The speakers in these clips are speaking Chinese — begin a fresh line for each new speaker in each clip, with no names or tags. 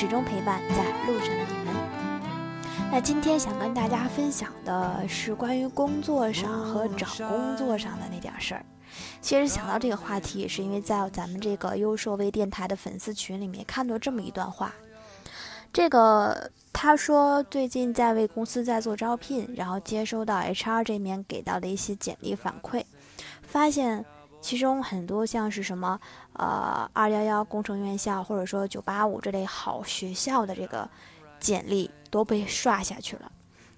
始终陪伴在路上的你们。那今天想跟大家分享的是关于工作上和找工作上的那点事儿。其实想到这个话题，也是因为在咱们这个优设微电台的粉丝群里面看到这么一段话。这个他说最近在为公司在做招聘，然后接收到 HR 这边给到的一些简历反馈，发现其中很多像是什么呃二幺幺工程院校或者说九八五这类好学校的这个简历都被刷下去了。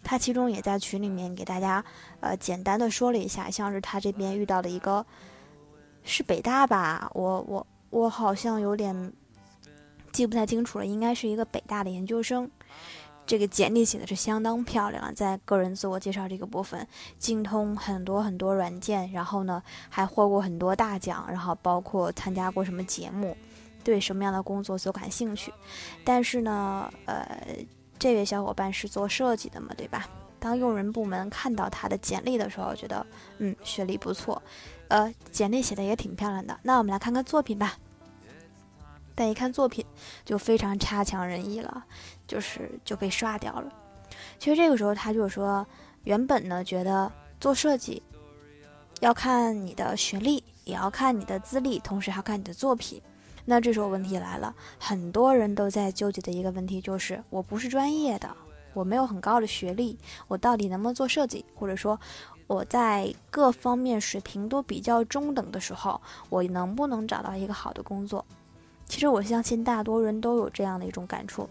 他其中也在群里面给大家呃简单的说了一下，像是他这边遇到的一个是北大吧，我我我好像有点。记不太清楚了，应该是一个北大的研究生。这个简历写的是相当漂亮，在个人自我介绍这个部分，精通很多很多软件，然后呢还获过很多大奖，然后包括参加过什么节目，对什么样的工作所感兴趣。但是呢，呃，这位小伙伴是做设计的嘛，对吧？当用人部门看到他的简历的时候，觉得嗯，学历不错，呃，简历写的也挺漂亮的。那我们来看看作品吧。但一看作品，就非常差强人意了，就是就被刷掉了。其实这个时候，他就说，原本呢觉得做设计要看你的学历，也要看你的资历，同时还要看你的作品。那这时候问题来了，很多人都在纠结的一个问题就是，我不是专业的，我没有很高的学历，我到底能不能做设计？或者说，我在各方面水平都比较中等的时候，我能不能找到一个好的工作？其实我相信大多人都有这样的一种感触，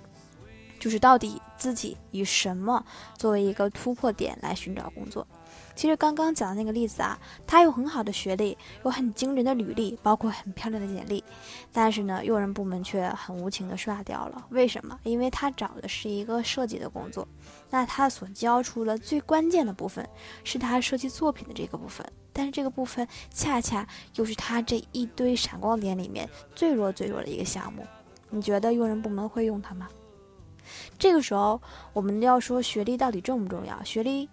就是到底自己以什么作为一个突破点来寻找工作。其实刚刚讲的那个例子啊，他有很好的学历，有很惊人的履历，包括很漂亮的简历，但是呢，用人部门却很无情的刷掉了。为什么？因为他找的是一个设计的工作，那他所交出了最关键的部分，是他设计作品的这个部分。但是这个部分恰恰又是他这一堆闪光点里面最弱最弱的一个项目，你觉得用人部门会用它吗？这个时候我们要说学历到底重不重要？学历，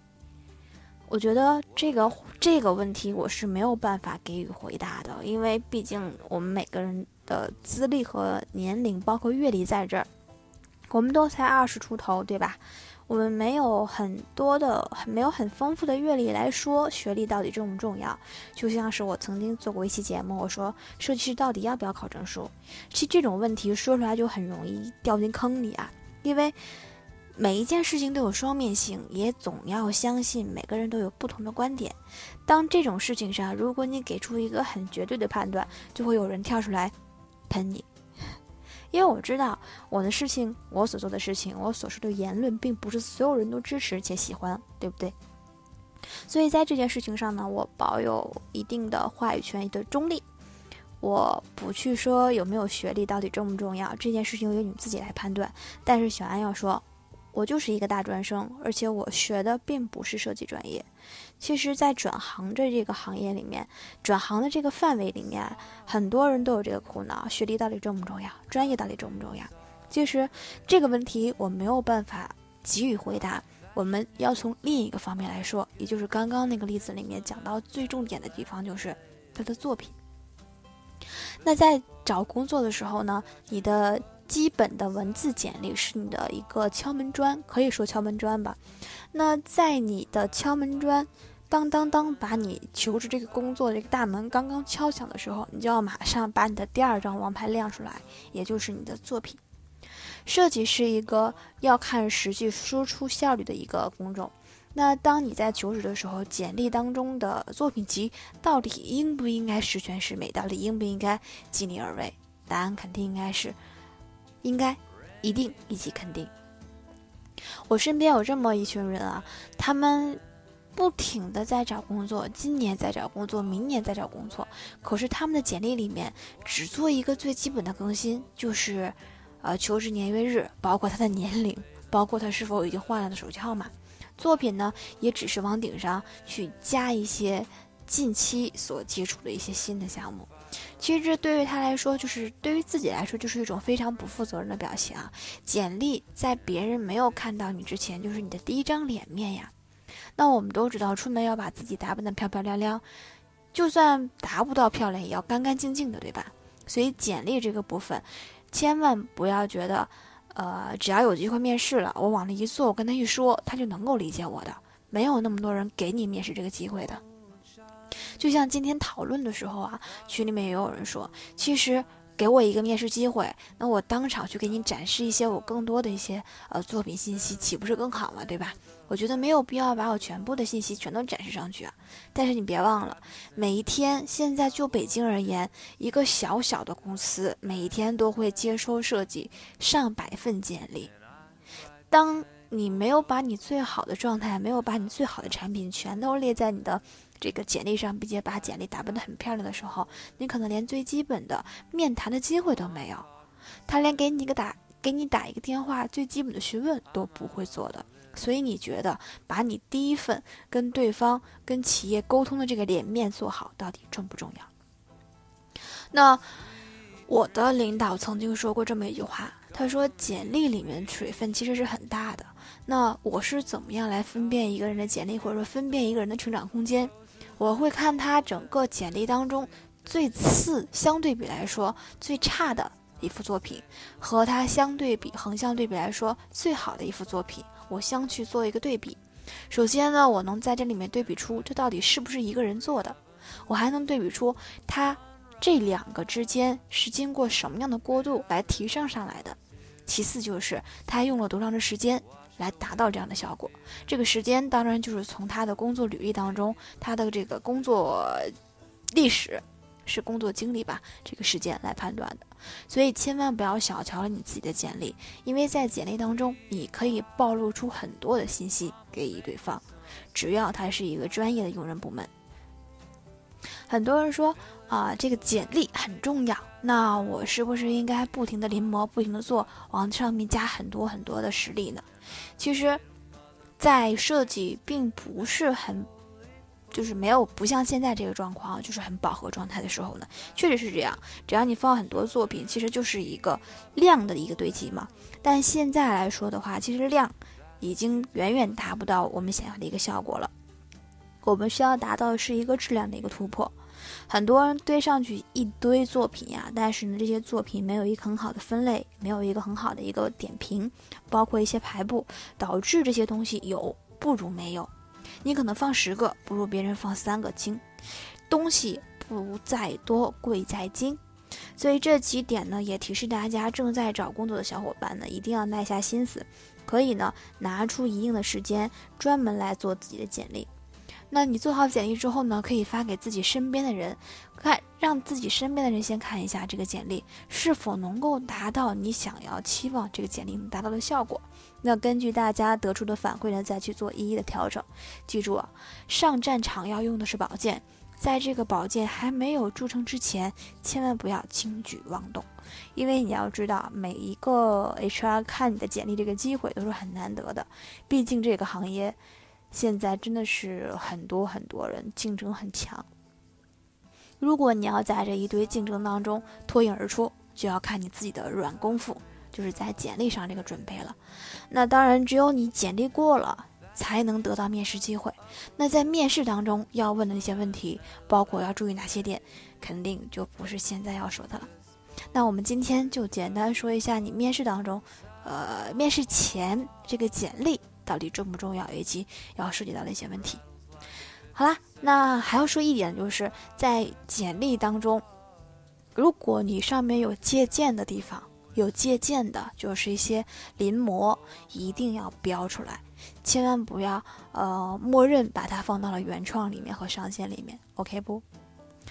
我觉得这个这个问题我是没有办法给予回答的，因为毕竟我们每个人的资历和年龄，包括阅历在这儿，我们都才二十出头，对吧？我们没有很多的、没有很丰富的阅历来说学历到底重不重要。就像是我曾经做过一期节目，我说设计师到底要不要考证书？其实这种问题说出来就很容易掉进坑里啊，因为每一件事情都有双面性，也总要相信每个人都有不同的观点。当这种事情上，如果你给出一个很绝对的判断，就会有人跳出来喷你。因为我知道我的事情，我所做的事情，我所说的言论，并不是所有人都支持且喜欢，对不对？所以在这件事情上呢，我保有一定的话语权的中立，我不去说有没有学历到底重不重要，这件事情由你们自己来判断。但是小安要说。我就是一个大专生，而且我学的并不是设计专业。其实，在转行的这个行业里面，转行的这个范围里面，很多人都有这个苦恼：学历到底重不重要？专业到底重不重要？其实这个问题我没有办法给予回答。我们要从另一个方面来说，也就是刚刚那个例子里面讲到最重点的地方，就是他的作品。那在找工作的时候呢，你的。基本的文字简历是你的一个敲门砖，可以说敲门砖吧。那在你的敲门砖当当当把你求职这个工作这个大门刚刚敲响的时候，你就要马上把你的第二张王牌亮出来，也就是你的作品。设计是一个要看实际输出效率的一个工种。那当你在求职的时候，简历当中的作品集到底应不应该十全十美？到底应不应该尽力而为？答案肯定应该是。应该，一定，以及肯定。我身边有这么一群人啊，他们不停的在找工作，今年在找工作，明年在找工作。可是他们的简历里面只做一个最基本的更新，就是，呃，求职年月日，包括他的年龄，包括他是否已经换了的手机号码。作品呢，也只是往顶上去加一些近期所接触的一些新的项目。其实这对于他来说，就是对于自己来说，就是一种非常不负责任的表现啊！简历在别人没有看到你之前，就是你的第一张脸面呀。那我们都知道，出门要把自己打扮得漂漂亮亮，就算达不到漂亮，也要干干净净的，对吧？所以简历这个部分，千万不要觉得，呃，只要有机会面试了，我往那一坐，我跟他一说，他就能够理解我的。没有那么多人给你面试这个机会的。就像今天讨论的时候啊，群里面也有人说，其实给我一个面试机会，那我当场去给你展示一些我更多的一些呃作品信息，岂不是更好吗？对吧？我觉得没有必要把我全部的信息全都展示上去啊。但是你别忘了，每一天现在就北京而言，一个小小的公司每一天都会接收设计上百份简历。当你没有把你最好的状态，没有把你最好的产品全都列在你的这个简历上，并且把简历打扮得很漂亮的时候，你可能连最基本的面谈的机会都没有。他连给你一个打给你打一个电话，最基本的询问都不会做的。所以你觉得把你第一份跟对方、跟企业沟通的这个脸面做好，到底重不重要？那我的领导曾经说过这么一句话，他说：“简历里面水分其实是很大的。”那我是怎么样来分辨一个人的简历，或者说分辨一个人的成长空间？我会看他整个简历当中最次、相对比来说最差的一幅作品，和他相对比横向对比来说最好的一幅作品，我相去做一个对比。首先呢，我能在这里面对比出这到底是不是一个人做的，我还能对比出他这两个之间是经过什么样的过渡来提升上来的。其次就是他用了多长的时间。来达到这样的效果，这个时间当然就是从他的工作履历当中，他的这个工作历史是工作经历吧，这个时间来判断的。所以千万不要小瞧了你自己的简历，因为在简历当中，你可以暴露出很多的信息给予对方，只要他是一个专业的用人部门。很多人说啊，这个简历很重要，那我是不是应该不停的临摹，不停的做，往上面加很多很多的实力呢？其实，在设计并不是很，就是没有不像现在这个状况，就是很饱和状态的时候呢，确实是这样。只要你放很多作品，其实就是一个量的一个堆积嘛。但现在来说的话，其实量已经远远达不到我们想要的一个效果了。我们需要达到的是一个质量的一个突破。很多人堆上去一堆作品呀，但是呢，这些作品没有一个很好的分类，没有一个很好的一个点评，包括一些排布，导致这些东西有不如没有。你可能放十个，不如别人放三个精。东西不如在多，贵在精。所以这几点呢，也提示大家正在找工作的小伙伴呢，一定要耐下心思，可以呢拿出一定的时间，专门来做自己的简历。那你做好简历之后呢，可以发给自己身边的人，看让自己身边的人先看一下这个简历是否能够达到你想要期望这个简历能达到的效果。那根据大家得出的反馈呢，再去做一一的调整。记住啊，上战场要用的是宝剑，在这个宝剑还没有铸成之前，千万不要轻举妄动，因为你要知道，每一个 HR 看你的简历这个机会都是很难得的，毕竟这个行业。现在真的是很多很多人竞争很强。如果你要在这一堆竞争当中脱颖而出，就要看你自己的软功夫，就是在简历上这个准备了。那当然，只有你简历过了，才能得到面试机会。那在面试当中要问的那些问题，包括要注意哪些点，肯定就不是现在要说的了。那我们今天就简单说一下你面试当中，呃，面试前这个简历。到底重不重要，以及要涉及到的一些问题。好啦，那还要说一点，就是在简历当中，如果你上面有借鉴的地方，有借鉴的，就是一些临摹，一定要标出来，千万不要呃默认把它放到了原创里面和上线里面，OK 不？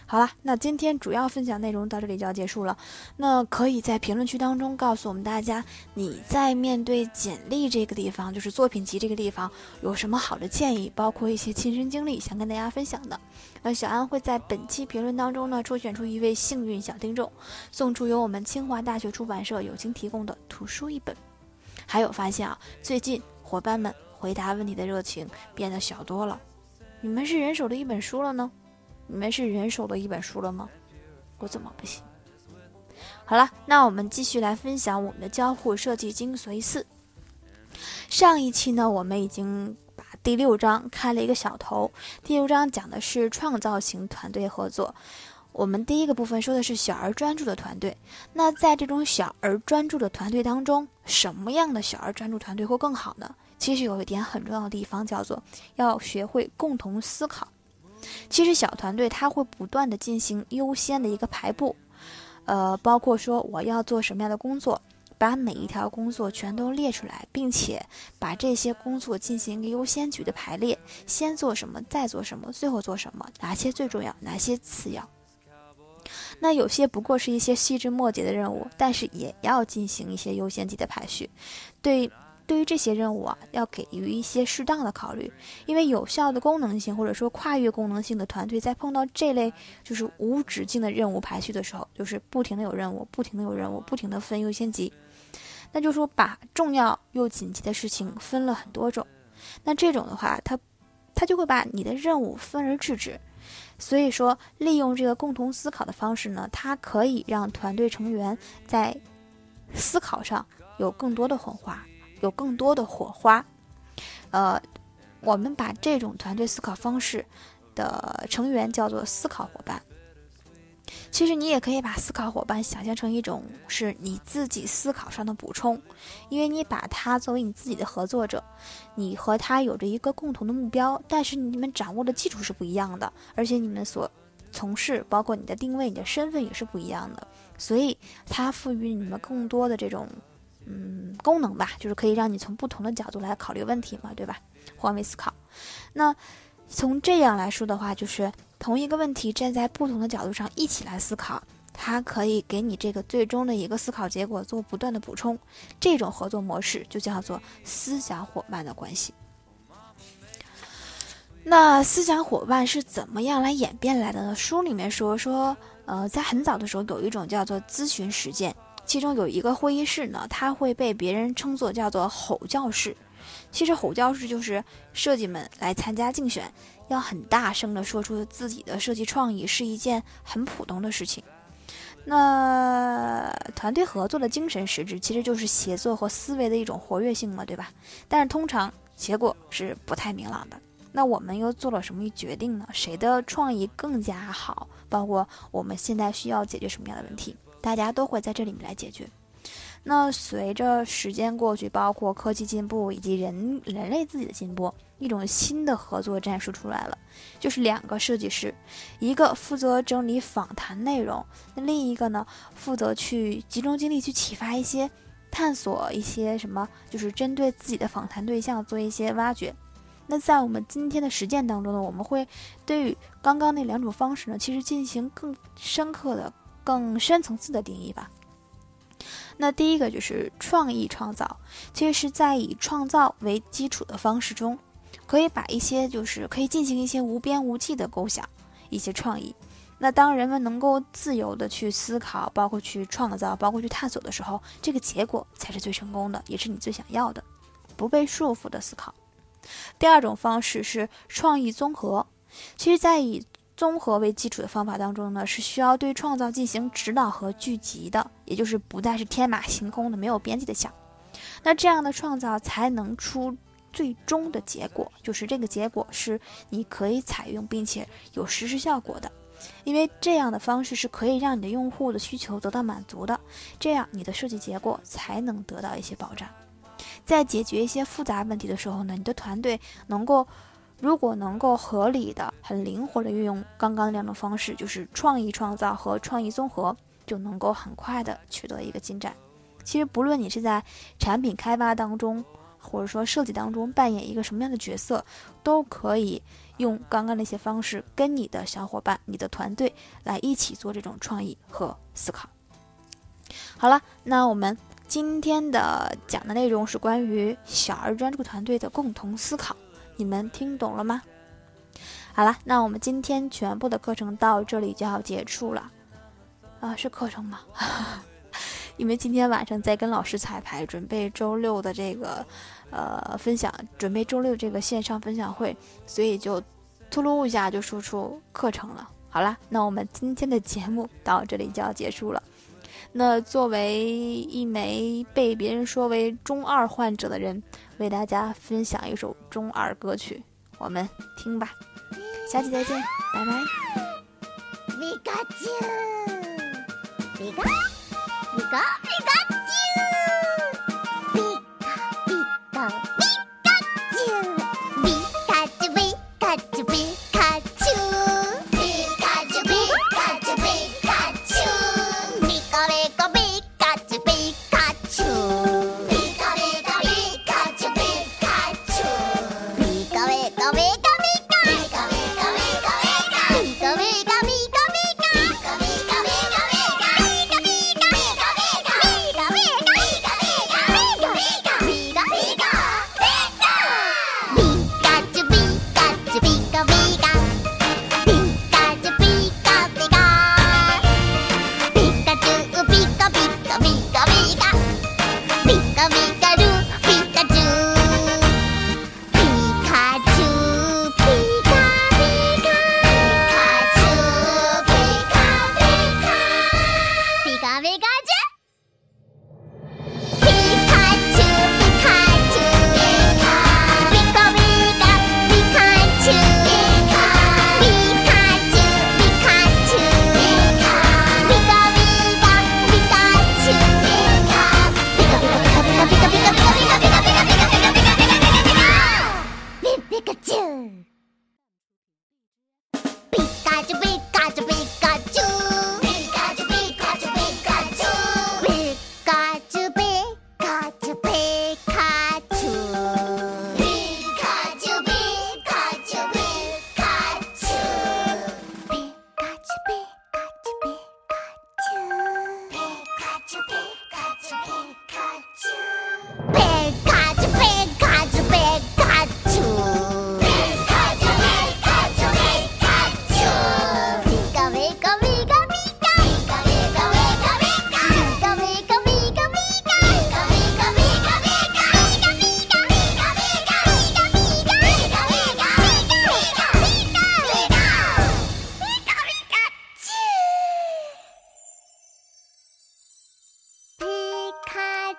好了，那今天主要分享内容到这里就要结束了。那可以在评论区当中告诉我们大家，你在面对简历这个地方，就是作品集这个地方，有什么好的建议，包括一些亲身经历想跟大家分享的。那小安会在本期评论当中呢，抽选出一位幸运小听众，送出由我们清华大学出版社友情提供的图书一本。还有发现啊，最近伙伴们回答问题的热情变得小多了，你们是人手的一本书了呢？你们是人手的一本书了吗？我怎么不行？好了，那我们继续来分享我们的交互设计精髓四。上一期呢，我们已经把第六章开了一个小头。第六章讲的是创造型团队合作。我们第一个部分说的是小而专注的团队。那在这种小而专注的团队当中，什么样的小而专注团队会更好呢？其实有一点很重要的地方，叫做要学会共同思考。其实小团队它会不断的进行优先的一个排布，呃，包括说我要做什么样的工作。把每一条工作全都列出来，并且把这些工作进行一个优先级的排列，先做什么，再做什么，最后做什么，哪些最重要，哪些次要。那有些不过是一些细枝末节的任务，但是也要进行一些优先级的排序。对，对于这些任务啊，要给予一些适当的考虑，因为有效的功能性或者说跨越功能性的团队，在碰到这类就是无止境的任务排序的时候，就是不停的有任务，不停的有任务，不停的分优先级。那就说把重要又紧急的事情分了很多种，那这种的话，它，它就会把你的任务分而治之。所以说，利用这个共同思考的方式呢，它可以让团队成员在思考上有更多的火花，有更多的火花。呃，我们把这种团队思考方式的成员叫做思考伙伴。其实你也可以把思考伙伴想象成一种是你自己思考上的补充，因为你把他作为你自己的合作者，你和他有着一个共同的目标，但是你们掌握的基础是不一样的，而且你们所从事，包括你的定位、你的身份也是不一样的，所以它赋予你们更多的这种嗯功能吧，就是可以让你从不同的角度来考虑问题嘛，对吧？换位思考。那从这样来说的话，就是。同一个问题，站在不同的角度上一起来思考，它可以给你这个最终的一个思考结果做不断的补充。这种合作模式就叫做思想伙伴的关系。那思想伙伴是怎么样来演变来的呢？书里面说说，呃，在很早的时候有一种叫做咨询实践，其中有一个会议室呢，它会被别人称作叫做吼教室。其实吼教室就是设计们来参加竞选，要很大声的说出自己的设计创意，是一件很普通的事情。那团队合作的精神实质其实就是协作和思维的一种活跃性嘛，对吧？但是通常结果是不太明朗的。那我们又做了什么决定呢？谁的创意更加好？包括我们现在需要解决什么样的问题？大家都会在这里面来解决。那随着时间过去，包括科技进步以及人人类自己的进步，一种新的合作战术出来了，就是两个设计师，一个负责整理访谈内容，那另一个呢，负责去集中精力去启发一些、探索一些什么，就是针对自己的访谈对象做一些挖掘。那在我们今天的实践当中呢，我们会对于刚刚那两种方式呢，其实进行更深刻的、更深层次的定义吧。那第一个就是创意创造，其实是在以创造为基础的方式中，可以把一些就是可以进行一些无边无际的构想，一些创意。那当人们能够自由的去思考，包括去创造，包括去探索的时候，这个结果才是最成功的，也是你最想要的，不被束缚的思考。第二种方式是创意综合，其实在以。综合为基础的方法当中呢，是需要对创造进行指导和聚集的，也就是不再是天马行空的、没有边际的想。那这样的创造才能出最终的结果，就是这个结果是你可以采用并且有实施效果的。因为这样的方式是可以让你的用户的需求得到满足的，这样你的设计结果才能得到一些保障。在解决一些复杂问题的时候呢，你的团队能够。如果能够合理的、很灵活的运用刚刚两种方式，就是创意创造和创意综合，就能够很快的取得一个进展。其实，不论你是在产品开发当中，或者说设计当中扮演一个什么样的角色，都可以用刚刚那些方式，跟你的小伙伴、你的团队来一起做这种创意和思考。好了，那我们今天的讲的内容是关于小而专注团队的共同思考。你们听懂了吗？好了，那我们今天全部的课程到这里就要结束了。啊，是课程吗？因为今天晚上在跟老师彩排，准备周六的这个呃分享，准备周六这个线上分享会，所以就突噜一下就说出课程了。好了，那我们今天的节目到这里就要结束了。那作为一枚被别人说为中二患者的人，为大家分享一首中二歌曲，我们听吧。下期再见，拜拜。
皮卡丘，皮卡皮卡皮卡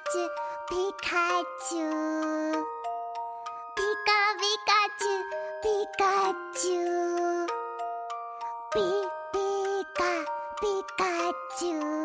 皮卡丘，皮卡皮卡丘，